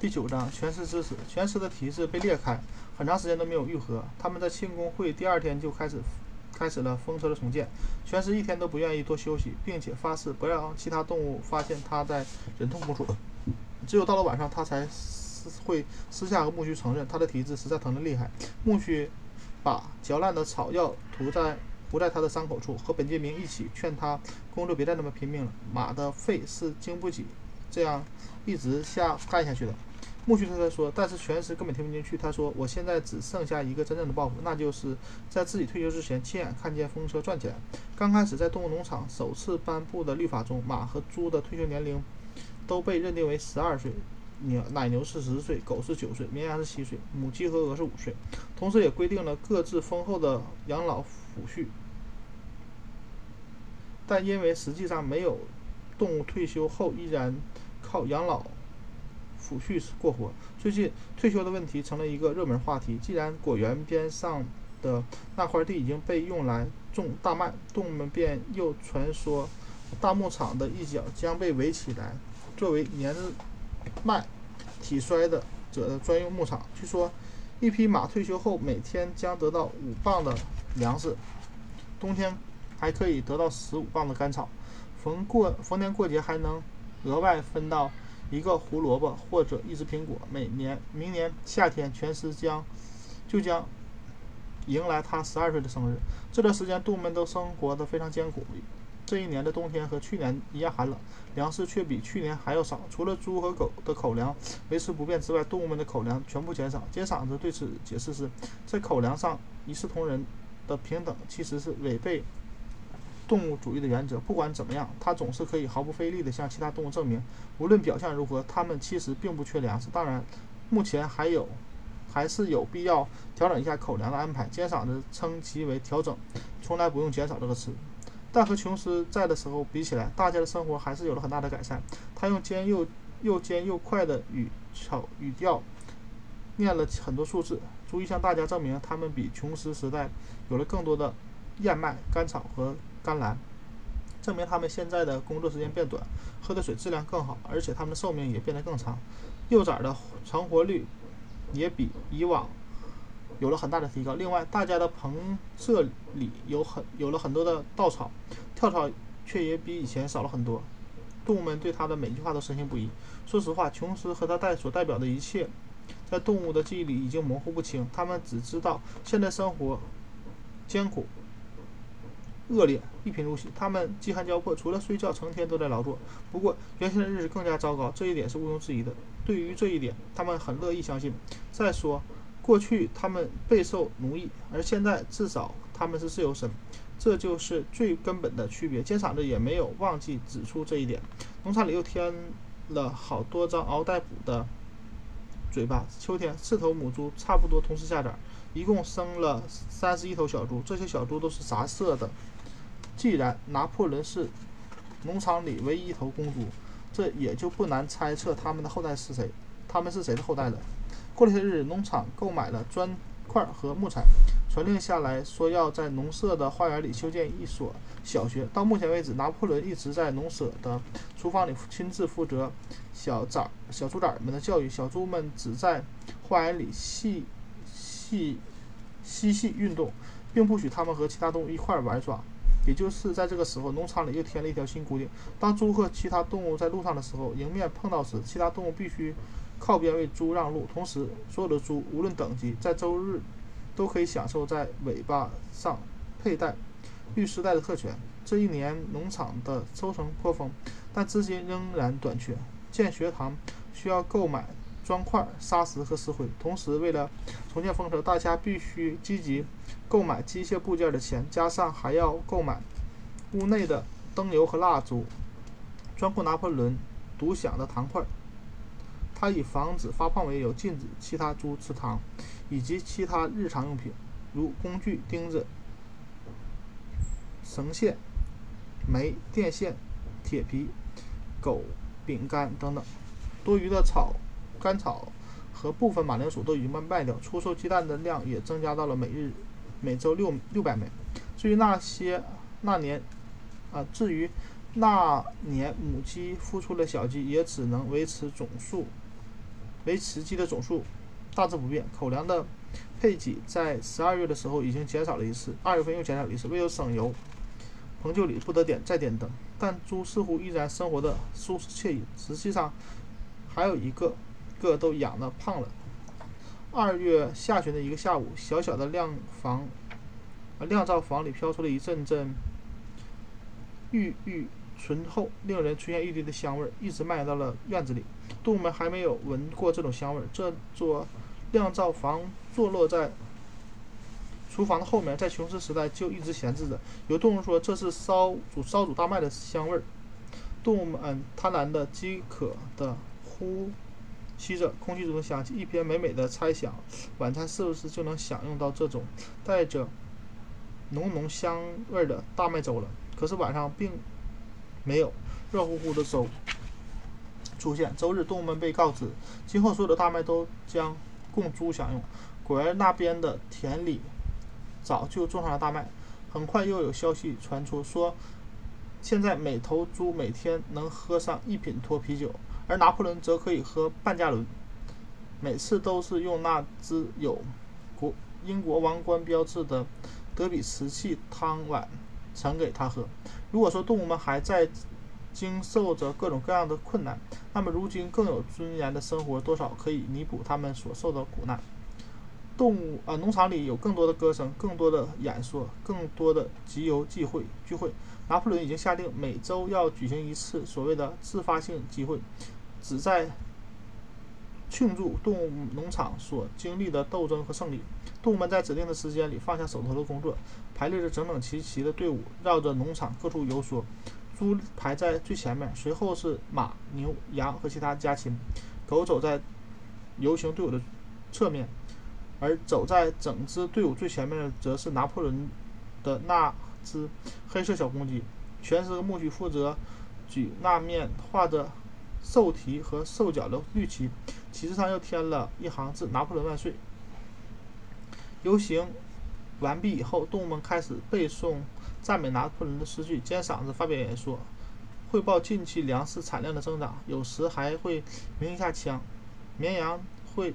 第九章全尸之死。全尸的蹄子被裂开，很长时间都没有愈合。他们在庆功会第二天就开始开始了风车的重建。全尸一天都不愿意多休息，并且发誓不让其他动物发现他在忍痛工作。只有到了晚上，他才私会私下和木须承认他的蹄子实在疼得厉害。木须把嚼烂的草药涂在涂在他的伤口处，和本杰明一起劝他工作别再那么拼命了。马的肺是经不起这样一直下干下去的。木须对他说，但是全时根本听不进去。他说：“我现在只剩下一个真正的抱负，那就是在自己退休之前亲眼看见风车转起来。”刚开始在动物农场首次颁布的律法中，马和猪的退休年龄都被认定为十二岁，牛奶牛是十岁，狗是九岁，绵羊是七岁，母鸡和鹅是五岁。同时也规定了各自丰厚的养老抚恤。但因为实际上没有动物退休后依然靠养老。抚恤过活。最近退休的问题成了一个热门话题。既然果园边上的那块地已经被用来种大麦，动物们便又传说大牧场的一角将被围起来，作为年迈体衰的者的专用牧场。据说，一匹马退休后每天将得到五磅的粮食，冬天还可以得到十五磅的干草，逢过逢年过节还能额外分到。一个胡萝卜或者一只苹果。每年明年夏天，全尸将就将迎来他十二岁的生日。这段时间，动物们都生活得非常艰苦。这一年的冬天和去年一样寒冷，粮食却比去年还要少。除了猪和狗的口粮维持不变之外，动物们的口粮全部减少。尖嗓子对此解释是，在口粮上一视同仁的平等其实是违背。动物主义的原则，不管怎么样，它总是可以毫不费力地向其他动物证明，无论表象如何，它们其实并不缺粮食。当然，目前还有，还是有必要调整一下口粮的安排。尖嗓子称其为调整，从来不用减少这个词。但和琼斯在的时候比起来，大家的生活还是有了很大的改善。他用尖又又尖又快的语调语调念了很多数字，逐一向大家证明他们比琼斯时代有了更多的燕麦、甘草和。甘蓝，证明他们现在的工作时间变短，喝的水质量更好，而且他们的寿命也变得更长，幼崽的成活率也比以往有了很大的提高。另外，大家的棚舍里有很有了很多的稻草，跳蚤却也比以前少了很多。动物们对他的每句话都深信不疑。说实话，琼斯和他代所代表的一切，在动物的记忆里已经模糊不清，他们只知道现在生活艰苦。恶劣，一贫如洗。他们饥寒交迫，除了睡觉，成天都在劳作。不过，原先的日子更加糟糕，这一点是毋庸置疑的。对于这一点，他们很乐意相信。再说，过去他们备受奴役，而现在至少他们是自由身，这就是最根本的区别。尖嗓子也没有忘记指出这一点。农场里又添了好多张嗷待哺的嘴巴。秋天，四头母猪差不多同时下崽，一共生了三十一头小猪。这些小猪都是杂色的。既然拿破仑是农场里唯一一头公猪，这也就不难猜测他们的后代是谁。他们是谁的后代了？过了些日子，农场购买了砖块和木材，传令下来说要在农舍的花园里修建一所小学。到目前为止，拿破仑一直在农舍的厨房里亲自负责小崽、小猪崽们的教育。小猪们只在花园里细细嬉戏运动，并不许他们和其他动物一块玩耍。也就是在这个时候，农场里又添了一条新规定：当猪和其他动物在路上的时候，迎面碰到时，其他动物必须靠边为猪让路。同时，所有的猪无论等级，在周日都可以享受在尾巴上佩戴绿丝带的特权。这一年，农场的收成颇丰，但资金仍然短缺。建学堂需要购买砖块、砂石和石灰，同时为了重建风车，大家必须积极。购买机械部件的钱，加上还要购买屋内的灯油和蜡烛，专供拿破仑独享的糖块。他以防止发胖为由，禁止其他猪吃糖，以及其他日常用品，如工具、钉子、绳线、煤、电线、铁皮、狗饼干等等。多余的草、甘草和部分马铃薯都已经卖卖掉，出售鸡蛋的量也增加到了每日。每周六六百枚。至于那些那年，啊，至于那年母鸡孵出的小鸡，也只能维持总数，维持鸡的总数大致不变。口粮的配给在十二月的时候已经减少了一次，二月份又减少了一次，为了省油，彭就里不得点再点灯。但猪似乎依然生活的舒适惬意。实际上，还有一个个都养的胖了。二月下旬的一个下午，小小的晾房，啊晾灶房里飘出了一阵阵郁郁醇厚、令人垂涎欲滴的香味儿，一直蔓延到了院子里。动物们还没有闻过这种香味儿。这座酿造房坐落在厨房的后面，在琼斯时代就一直闲置着。有动物说这是烧煮烧煮大麦的香味儿。动物们贪婪的、饥渴的呼吸着空气中的香气，一边美美的猜想晚餐是不是就能享用到这种带着浓浓香味的大麦粥了。可是晚上并没有热乎乎的粥出现。周日，动物们被告知，今后所有的大麦都将供猪享用。果然那边的田里早就种上了大麦。很快又有消息传出，说现在每头猪每天能喝上一品脱啤酒，而拿破仑则可以喝半加仑。每次都是用那只有国英国王冠标志的德比瓷器汤碗盛给他喝。如果说动物们还在经受着各种各样的困难，那么如今更有尊严的生活多少可以弥补他们所受的苦难。动物啊，农场里有更多的歌声，更多的演说，更多的集邮聚会聚会。拿破仑已经下令每周要举行一次所谓的自发性集会，旨在庆祝动物农场所经历的斗争和胜利。动物们在指定的时间里放下手头的工作，排列着整整齐齐的队伍，绕着农场各处游说。猪排在最前面，随后是马、牛、羊和其他家禽，狗走在游行队伍的侧面，而走在整支队伍最前面的则是拿破仑的那只黑色小公鸡，全是个牧区，负责举那面画着兽蹄和兽脚的绿旗，旗帜上又添了一行字：“拿破仑万岁。”游行完毕以后，动物们开始背诵。赞美拿破仑的诗句，尖嗓子发表演说，汇报近期粮食产量的增长，有时还会鸣一下枪。绵羊会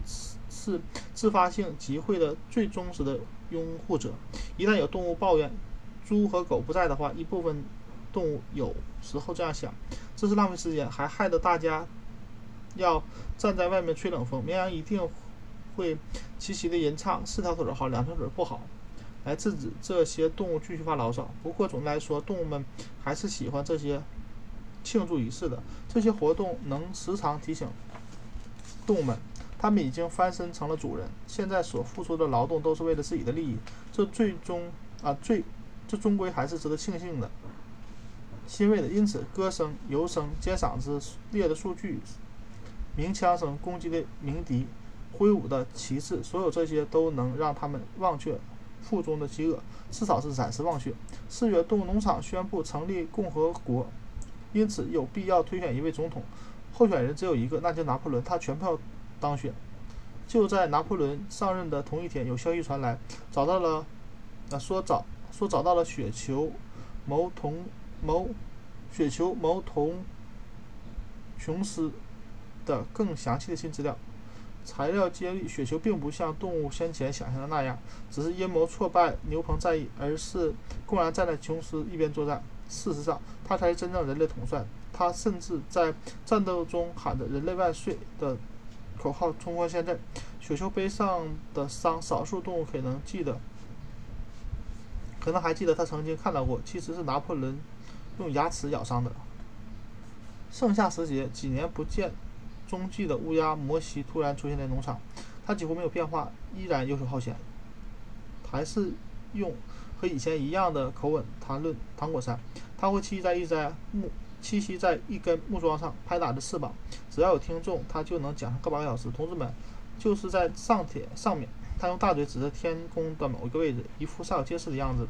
是自发性集会的最忠实的拥护者。一旦有动物抱怨猪和狗不在的话，一部分动物有时候这样想：这是浪费时间，还害得大家要站在外面吹冷风。绵羊一定会齐齐的吟唱：四条腿好，两条腿不好。来制止这些动物继续发牢骚。不过总的来说，动物们还是喜欢这些庆祝仪式的。这些活动能时常提醒动物们，他们已经翻身成了主人，现在所付出的劳动都是为了自己的利益。这最终啊，最这终归还是值得庆幸的、欣慰的。因此，歌声、游声、尖嗓子、列的数据、鸣枪声、攻击的鸣笛、挥舞的旗帜，所有这些都能让他们忘却。腹中的饥饿，至少是暂时忘却。四月，动物农场宣布成立共和国，因此有必要推选一位总统。候选人只有一个，那就拿破仑。他全票当选。就在拿破仑上任的同一天，有消息传来，找到了，啊，说找说找到了雪球谋同谋雪球谋同琼斯的更详细的新资料。材料接力，雪球并不像动物先前想象的那样，只是阴谋挫败牛棚战役，而是公然站在琼斯一边作战。事实上，他才是真正人类统帅。他甚至在战斗中喊着“人类万岁”的口号冲锋陷阵。雪球背上的伤，少数动物可能记得，可能还记得他曾经看到过，其实是拿破仑用牙齿咬伤的。盛夏时节，几年不见。踪迹的乌鸦摩西突然出现在农场，他几乎没有变化，依然游手好闲，还是用和以前一样的口吻谈论糖果山。他会栖息在一在木栖息在一根木桩上，拍打着翅膀。只要有听众，他就能讲上个把小时。同志们，就是在上铁上面。他用大嘴指着天空的某一个位置，一副煞有介事的样子。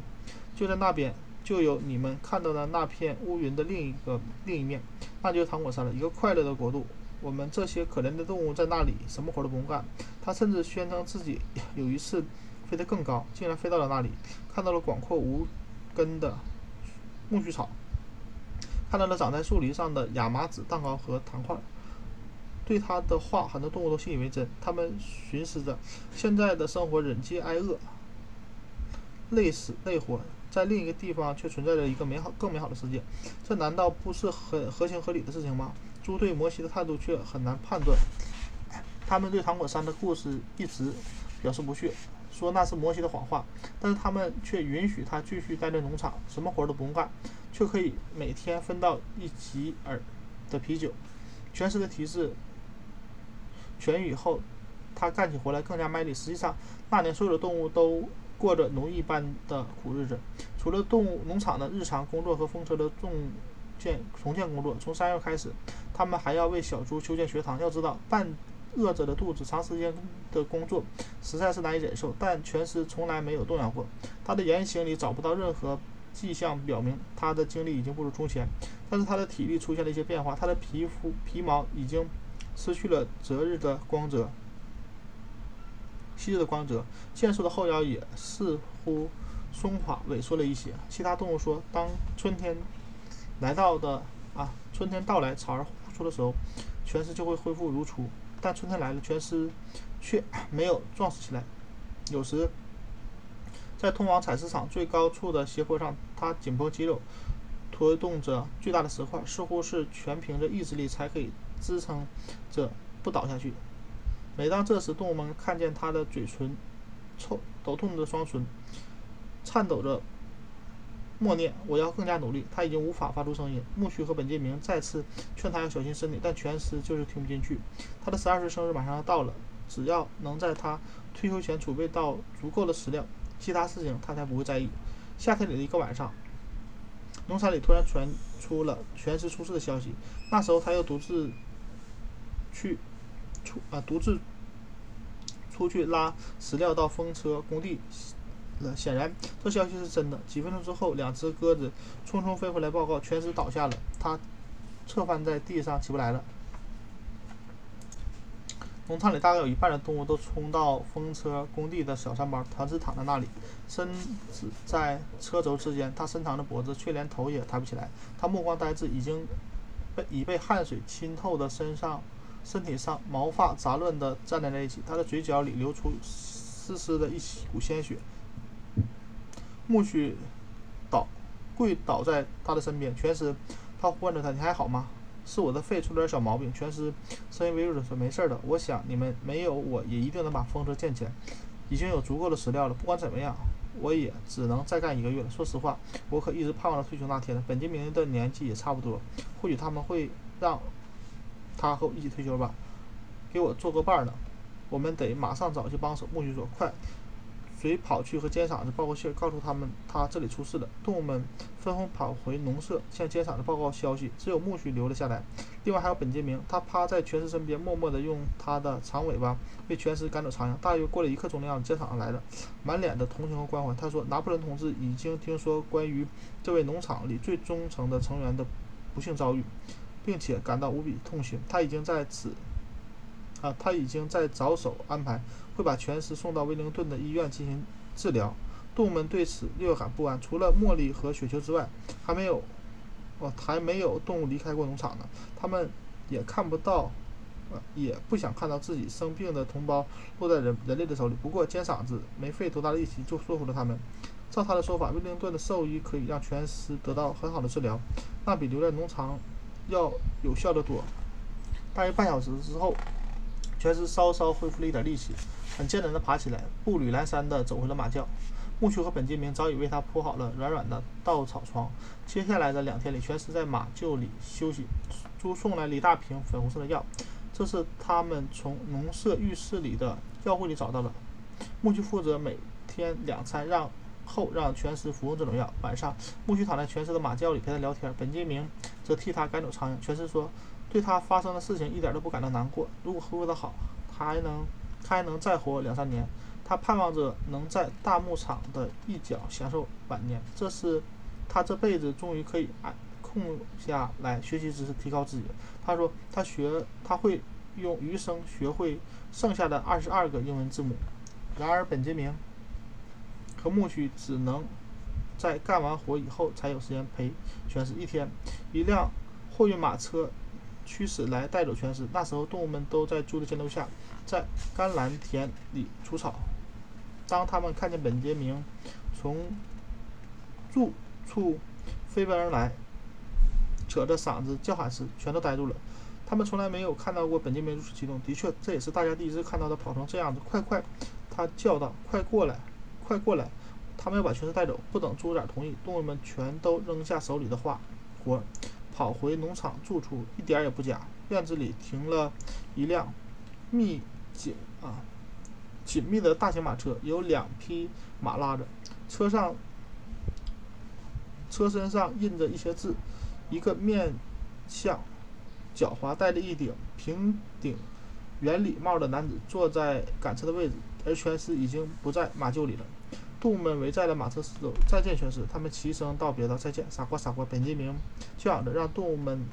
就在那边，就有你们看到的那片乌云的另一个另一面，那就是糖果山了，一个快乐的国度。我们这些可怜的动物在那里什么活都不用干。他甚至宣称自己有一次飞得更高，竟然飞到了那里，看到了广阔无根的苜蓿草，看到了长在树篱上的亚麻籽蛋糕和糖块。对他的话，很多动物都信以为真。他们寻思着，现在的生活忍饥挨饿，累死累活，在另一个地方却存在着一个美好、更美好的世界。这难道不是很合情合理的事情吗？猪对摩西的态度却很难判断。他们对糖果山的故事一直表示不屑，说那是摩西的谎话。但是他们却允许他继续待在农场，什么活都不用干，却可以每天分到一吉尔的啤酒。全尸的提示。痊愈后，他干起活来更加卖力。实际上，那年所有的动物都过着奴役般的苦日子。除了动物农场的日常工作和风车的重建重建工作，从三月开始，他们还要为小猪修建学堂。要知道，半饿着的肚子，长时间的工作实在是难以忍受。但全尸从来没有动摇过。他的言行里找不到任何迹象表明他的精力已经不如从前。但是他的体力出现了一些变化，他的皮肤皮毛已经。失去了择日的光泽，昔日的光泽，健硕的后腰也似乎松垮萎缩了一些。其他动物说，当春天来到的啊，春天到来，草儿复出的时候，全尸就会恢复如初。但春天来了，全尸却没有壮实起来。有时，在通往采石场最高处的斜坡上，它紧绷肌肉，拖动着巨大的石块，似乎是全凭着意志力才可以。支撑着不倒下去。每当这时，动物们看见他的嘴唇抽抖动着双唇，颤抖着默念：“我要更加努力。”他已经无法发出声音。木须和本杰明再次劝他要小心身体，但全尸就是听不进去。他的十二岁生日马上要到了，只要能在他退休前储备到足够的食料，其他事情他才不会在意。夏天里的一个晚上，农场里突然传出了全尸出事的消息。那时候，他又独自。去出啊，独自出去拉石料到风车工地了。显然，这消息是真的。几分钟之后，两只鸽子匆匆飞回来报告：全尸倒下了，它侧翻在地上，起不来了。农场里大概有一半的动物都冲到风车工地的小山包，全尸躺在那里，身子在车轴之间。他伸长着脖子，却连头也抬不起来。他目光呆滞，已经被已被汗水浸透的身上。身体上毛发杂乱的粘连在一起，他的嘴角里流出丝丝的一股鲜血。木须倒跪倒在他的身边，全尸，他呼唤着他：“你还好吗？”“是我的肺出了点小毛病。”全尸声音微弱的说：“没事的，我想你们没有我也一定能把风车建起来，已经有足够的食料了。不管怎么样，我也只能再干一个月了。说实话，我可一直盼望着退休那天呢。本杰明的年纪也差不多，或许他们会让。”他和我一起退休吧，给我做个伴儿呢。我们得马上找去帮手。木须说：“快，谁跑去和尖嗓子报告信儿，告诉他们他这里出事了。”动物们纷纷跑回农舍，向尖嗓子报告消息。只有木须留了下来。另外还有本杰明，他趴在全尸身边，默默地用他的长尾巴为全尸赶走苍蝇。大约过了一刻钟的样子，尖嗓子来了，满脸的同情和关怀。他说：“拿破仑同志已经听说关于这位农场里最忠诚的成员的不幸遭遇。”并且感到无比痛心，他已经在此，啊，他已经在着手安排，会把全尸送到威灵顿的医院进行治疗。动物们对此略感不安。除了茉莉和雪球之外，还没有，哦，还没有动物离开过农场呢。他们也看不到，呃，也不想看到自己生病的同胞落在人人类的手里。不过尖嗓子没费多大力气就说服了他们。照他的说法，威灵顿的兽医可以让全尸得到很好的治疗，那比留在农场。要有效的多。大约半小时之后，全尸稍稍恢复了一点力气，很艰难地爬起来，步履蹒跚地走回了马厩。木须和本杰明早已为他铺好了软软的稻草床。接下来的两天里，全尸在马厩里休息。猪送来了一大瓶粉红色的药，这是他们从农舍浴室里的药柜里找到的。木须负责每天两餐，让后让全师服用这种药。晚上，木须躺在全师的马厩里陪他聊天。本杰明。则替他赶走苍蝇。全师说，对他发生的事情一点都不感到难过。如果恢复得好，他还能，他还能再活两三年。他盼望着能在大牧场的一角享受晚年。这是他这辈子终于可以按空下来学习知识，提高自己。他说，他学，他会用余生学会剩下的二十二个英文字母。然而，本杰明和牧区只能。在干完活以后，才有时间陪全尸一天。一辆货运马车驱使来带走全尸。那时候，动物们都在猪的监督下，在甘蓝田里除草。当他们看见本杰明从住处飞奔而来，扯着嗓子叫喊时，全都呆住了。他们从来没有看到过本杰明如此激动。的确，这也是大家第一次看到他跑成这样子。快快！他叫道：“快过来，快过来！”他们要把全尸带走。不等猪崽同意，动物们全都扔下手里的活活，跑回农场住处。一点也不假。院子里停了一辆密紧啊紧密的大型马车，有两匹马拉着。车上车身上印着一些字。一个面相狡猾、戴着一顶平顶圆礼帽的男子坐在赶车的位置，而全尸已经不在马厩里了。动物们围在了马车四周。再见，全尸！他们齐声道别道：“再见，傻瓜，傻瓜！”本杰明叫嚷着，让动物们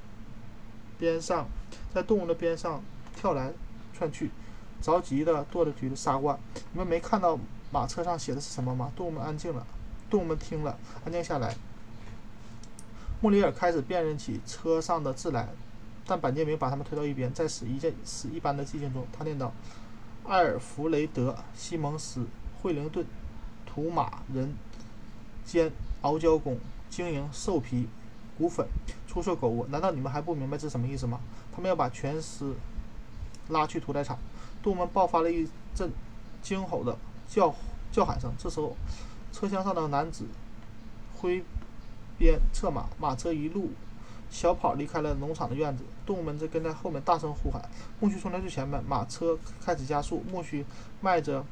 边上在动物的边上跳来窜去，着急的跺着腿子：“傻瓜，你们没看到马车上写的是什么吗？”动物们安静了。动物们听了，安静下来。莫里尔开始辨认起车上的字来，但板杰明把他们推到一边，在死一件死一般的寂静中，他念道：“埃尔弗雷德·西蒙斯·惠灵顿。”屠马人兼熬胶工，经营兽皮、骨粉、出售狗窝。难道你们还不明白这是什么意思吗？他们要把全尸拉去屠宰场。动物们爆发了一阵惊吼的叫叫喊声。这时候，车厢上的男子挥鞭策马，马车一路小跑离开了农场的院子。动物们在跟在后面大声呼喊。苜蓿冲在最前面，马车开始加速。苜蓿迈着。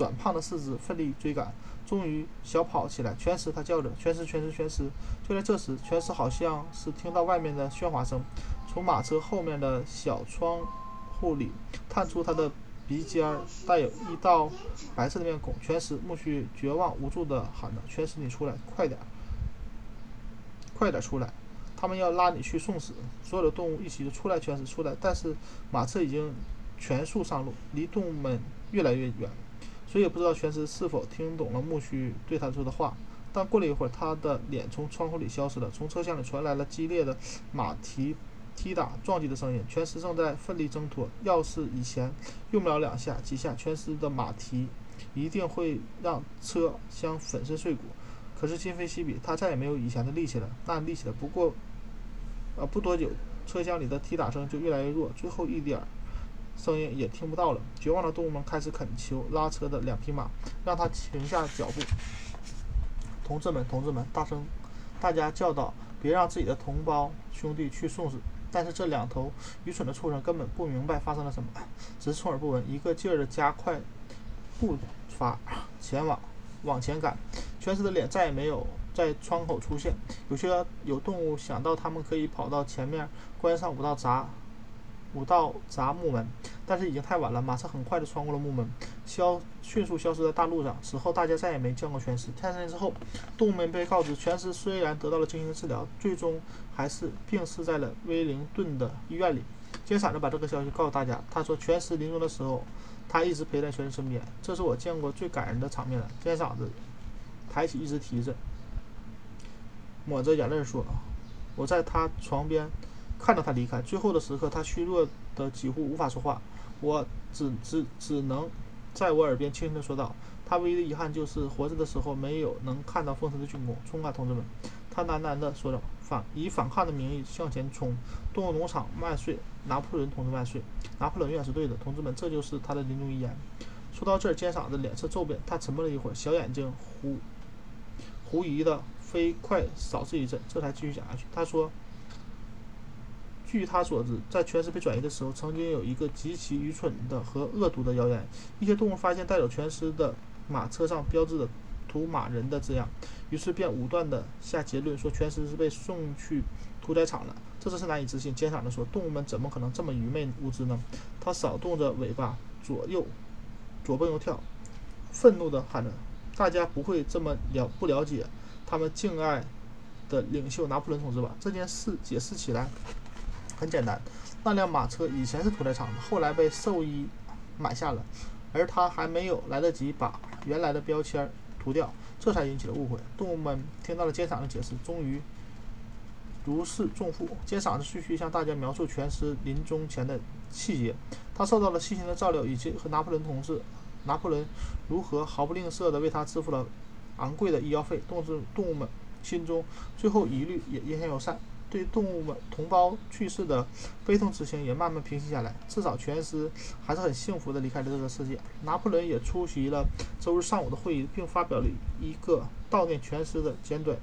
短胖的四肢奋力追赶，终于小跑起来。全尸，他叫着：“全尸，全尸，全尸！”就在这时，全尸好像是听到外面的喧哗声，从马车后面的小窗户里探出他的鼻尖，带有一道白色的面孔。全尸，苜蓿绝望无助地喊着：“全尸，你出来，快点，快点出来！他们要拉你去送死！”所有的动物一起就出来，全尸出来。但是马车已经全速上路，离动物们越来越远。谁也不知道全尸是否听懂了木须对他说的话，但过了一会儿，他的脸从窗户里消失了。从车厢里传来了激烈的马蹄踢打撞击的声音。全尸正在奋力挣脱。要是以前用不了两下几下，全尸的马蹄一定会让车厢粉身碎骨。可是今非昔比，他再也没有以前的力气了。那力气了。不过，呃，不多久，车厢里的踢打声就越来越弱，最后一点儿。声音也听不到了。绝望的动物们开始恳求拉车的两匹马，让他停下脚步。同志们，同志们，大声，大家叫道：“别让自己的同胞兄弟去送死！”但是这两头愚蠢的畜生根本不明白发生了什么，只是充耳不闻，一个劲儿地加快步伐前往往前赶。全尸的脸再也没有在窗口出现。有些有动物想到他们可以跑到前面关上五道闸。五道闸木门，但是已经太晚了。马车很快地穿过了木门，消迅速消失在大路上。此后，大家再也没见过全尸。天三天之后，动物们被告知，全尸虽然得到了精心治疗，最终还是病逝在了威灵顿的医院里。金嗓子把这个消息告诉大家，他说：“全尸临终的时候，他一直陪在全尸身边。这是我见过最感人的场面了。”金嗓子抬起一只蹄子，抹着眼泪说：“我在他床边。”看到他离开，最后的时刻，他虚弱的几乎无法说话。我只只只能在我耳边轻轻的说道：“他唯一的遗憾就是活着的时候没有能看到丰神的军功。”冲啊，同志们！他喃喃地说着，反以反抗的名义向前冲。动物农场万岁！拿破仑同志万岁！拿破仑永远是对的，同志们！这就是他的临终遗言。说到这儿，尖嗓子脸色骤变，他沉默了一会儿，小眼睛狐狐疑的飞快扫视一阵，这才继续讲下去。他说。据他所知，在全尸被转移的时候，曾经有一个极其愚蠢的和恶毒的谣言：一些动物发现带走全尸的马车上标志的“屠马人”的字样，于是便武断地下结论说全尸是被送去屠宰场了。这真是难以置信！尖嗓子说：“动物们怎么可能这么愚昧无知呢？”他扫动着尾巴，左右左蹦右跳，愤怒地喊着：“大家不会这么了不了解他们敬爱的领袖拿破仑同志吧？这件事解释起来。”很简单，那辆马车以前是屠宰场的，后来被兽医买下了，而他还没有来得及把原来的标签涂掉，这才引起了误会。动物们听到了奸场的解释，终于如释重负，接嗓子继续向大家描述全尸临终前的细节。他受到了细心的照料，以及和拿破仑同志，拿破仑如何毫不吝啬地为他支付了昂贵的医药费。动物动物们心中最后疑虑也烟消云散，对动物们同胞去世的悲痛之情也慢慢平息下来。至少全尸还是很幸福地离开了这个世界。拿破仑也出席了周日上午的会议，并发表了一个悼念全尸的简短。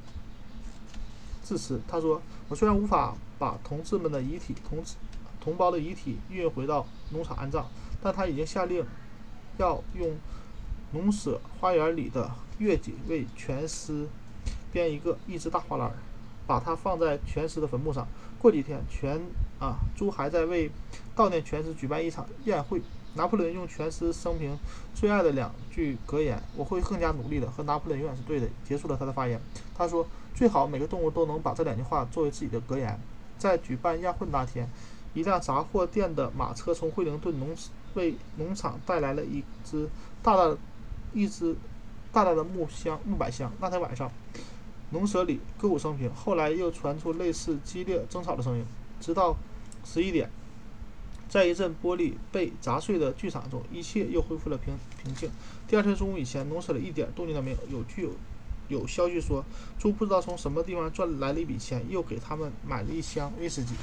致辞，他说：“我虽然无法把同志们的遗体、同同胞的遗体运回到农场安葬，但他已经下令要用农舍花园里的月季为全尸编一个一只大花篮，把它放在全尸的坟墓上。过几天，全啊，猪还在为悼念全尸举办一场宴会。”拿破仑用全尸生平最爱的两句格言：“我会更加努力的。”和拿破仑永远是对的。结束了他的发言，他说。最好每个动物都能把这两句话作为自己的格言。在举办宴会那天，一辆杂货店的马车从惠灵顿农为农场带来了一只大大、一只大大的木箱木板箱。那天晚上，农舍里歌舞升平。后来又传出类似激烈争吵的声音，直到十一点，在一阵玻璃被砸碎的剧场中，一切又恢复了平平静。第二天中午以前，农舍里一点动静都没有。有具有。有消息说，猪不知道从什么地方赚来了一笔钱，又给他们买了一箱威士忌。